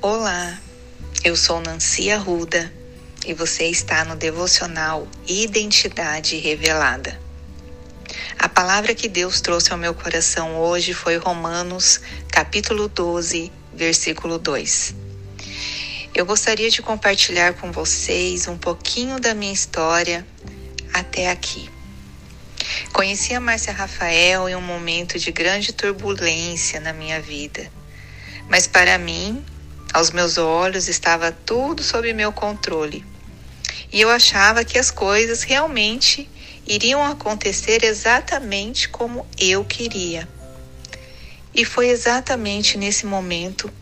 Olá, eu sou Nancy Arruda e você está no devocional Identidade Revelada. A palavra que Deus trouxe ao meu coração hoje foi Romanos, capítulo 12, versículo 2. Eu gostaria de compartilhar com vocês um pouquinho da minha história até aqui. Conheci a Márcia Rafael em um momento de grande turbulência na minha vida. Mas para mim, aos meus olhos, estava tudo sob meu controle. E eu achava que as coisas realmente iriam acontecer exatamente como eu queria. E foi exatamente nesse momento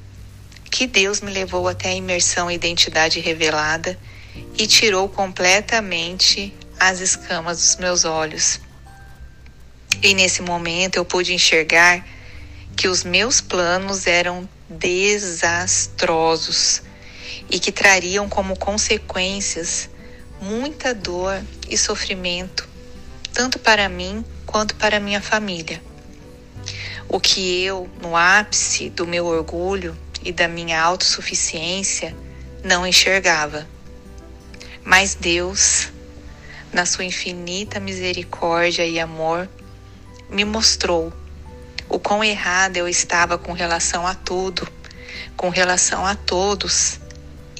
que Deus me levou até a imersão Identidade Revelada e tirou completamente as escamas dos meus olhos. E nesse momento eu pude enxergar que os meus planos eram desastrosos e que trariam como consequências muita dor e sofrimento, tanto para mim quanto para minha família. O que eu, no ápice do meu orgulho e da minha autossuficiência, não enxergava. Mas Deus, na sua infinita misericórdia e amor, me mostrou o quão errada eu estava com relação a tudo, com relação a todos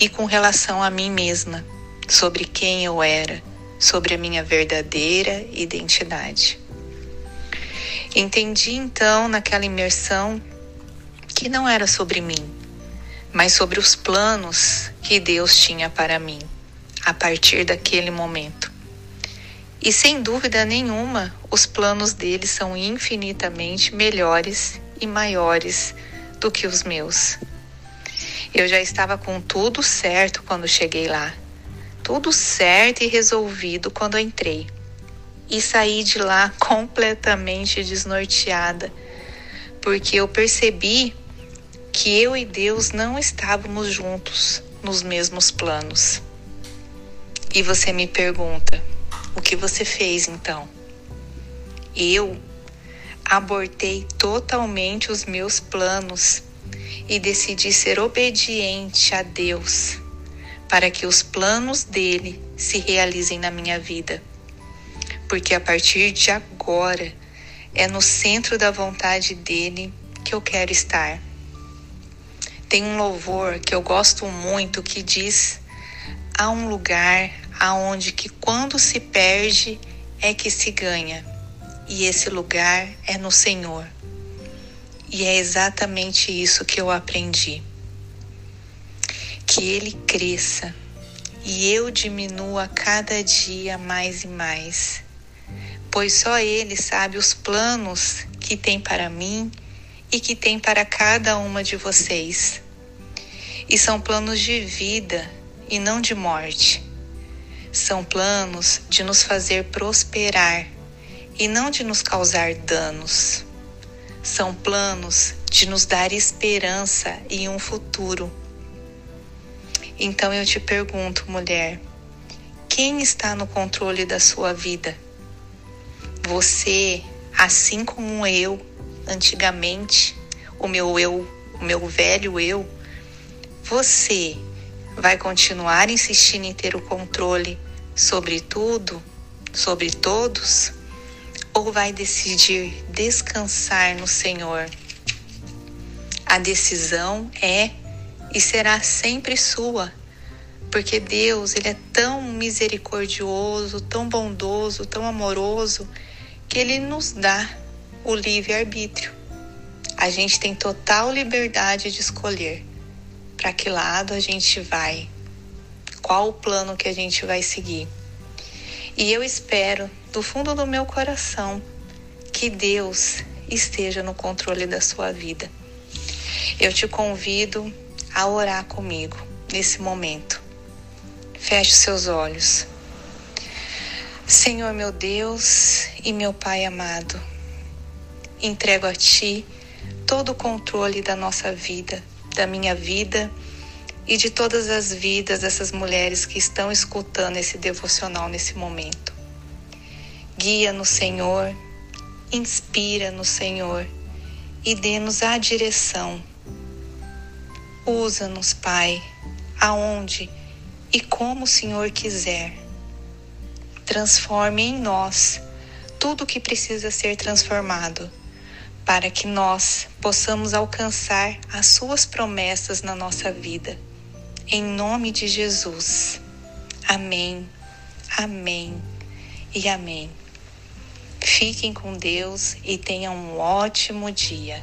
e com relação a mim mesma, sobre quem eu era, sobre a minha verdadeira identidade. Entendi então naquela imersão que não era sobre mim, mas sobre os planos que Deus tinha para mim a partir daquele momento. E sem dúvida nenhuma, os planos dele são infinitamente melhores e maiores do que os meus. Eu já estava com tudo certo quando cheguei lá, tudo certo e resolvido quando entrei. E saí de lá completamente desnorteada, porque eu percebi que eu e Deus não estávamos juntos nos mesmos planos. E você me pergunta: o que você fez então? Eu abortei totalmente os meus planos e decidi ser obediente a Deus para que os planos dele se realizem na minha vida. Porque a partir de agora é no centro da vontade dele que eu quero estar. Tem um louvor que eu gosto muito que diz: há um lugar aonde que quando se perde é que se ganha. E esse lugar é no Senhor. E é exatamente isso que eu aprendi. Que ele cresça e eu diminua cada dia mais e mais. Pois só ele sabe os planos que tem para mim e que tem para cada uma de vocês. E são planos de vida e não de morte. São planos de nos fazer prosperar e não de nos causar danos. São planos de nos dar esperança e um futuro. Então eu te pergunto, mulher, quem está no controle da sua vida? Você, assim como eu, antigamente, o meu eu, o meu velho eu, você vai continuar insistindo em ter o controle sobre tudo, sobre todos, ou vai decidir descansar no Senhor? A decisão é e será sempre sua, porque Deus, ele é tão misericordioso, tão bondoso, tão amoroso, que ele nos dá o livre arbítrio. A gente tem total liberdade de escolher para que lado a gente vai, qual o plano que a gente vai seguir. E eu espero, do fundo do meu coração, que Deus esteja no controle da sua vida. Eu te convido a orar comigo nesse momento. Feche os seus olhos. Senhor meu Deus e meu Pai amado, entrego a Ti todo o controle da nossa vida da minha vida e de todas as vidas dessas mulheres que estão escutando esse devocional nesse momento. Guia no Senhor, inspira no Senhor e dê-nos a direção. Usa-nos, Pai, aonde e como o Senhor quiser. Transforme em nós tudo o que precisa ser transformado, para que nós possamos alcançar as Suas promessas na nossa vida. Em nome de Jesus. Amém, amém e amém. Fiquem com Deus e tenham um ótimo dia.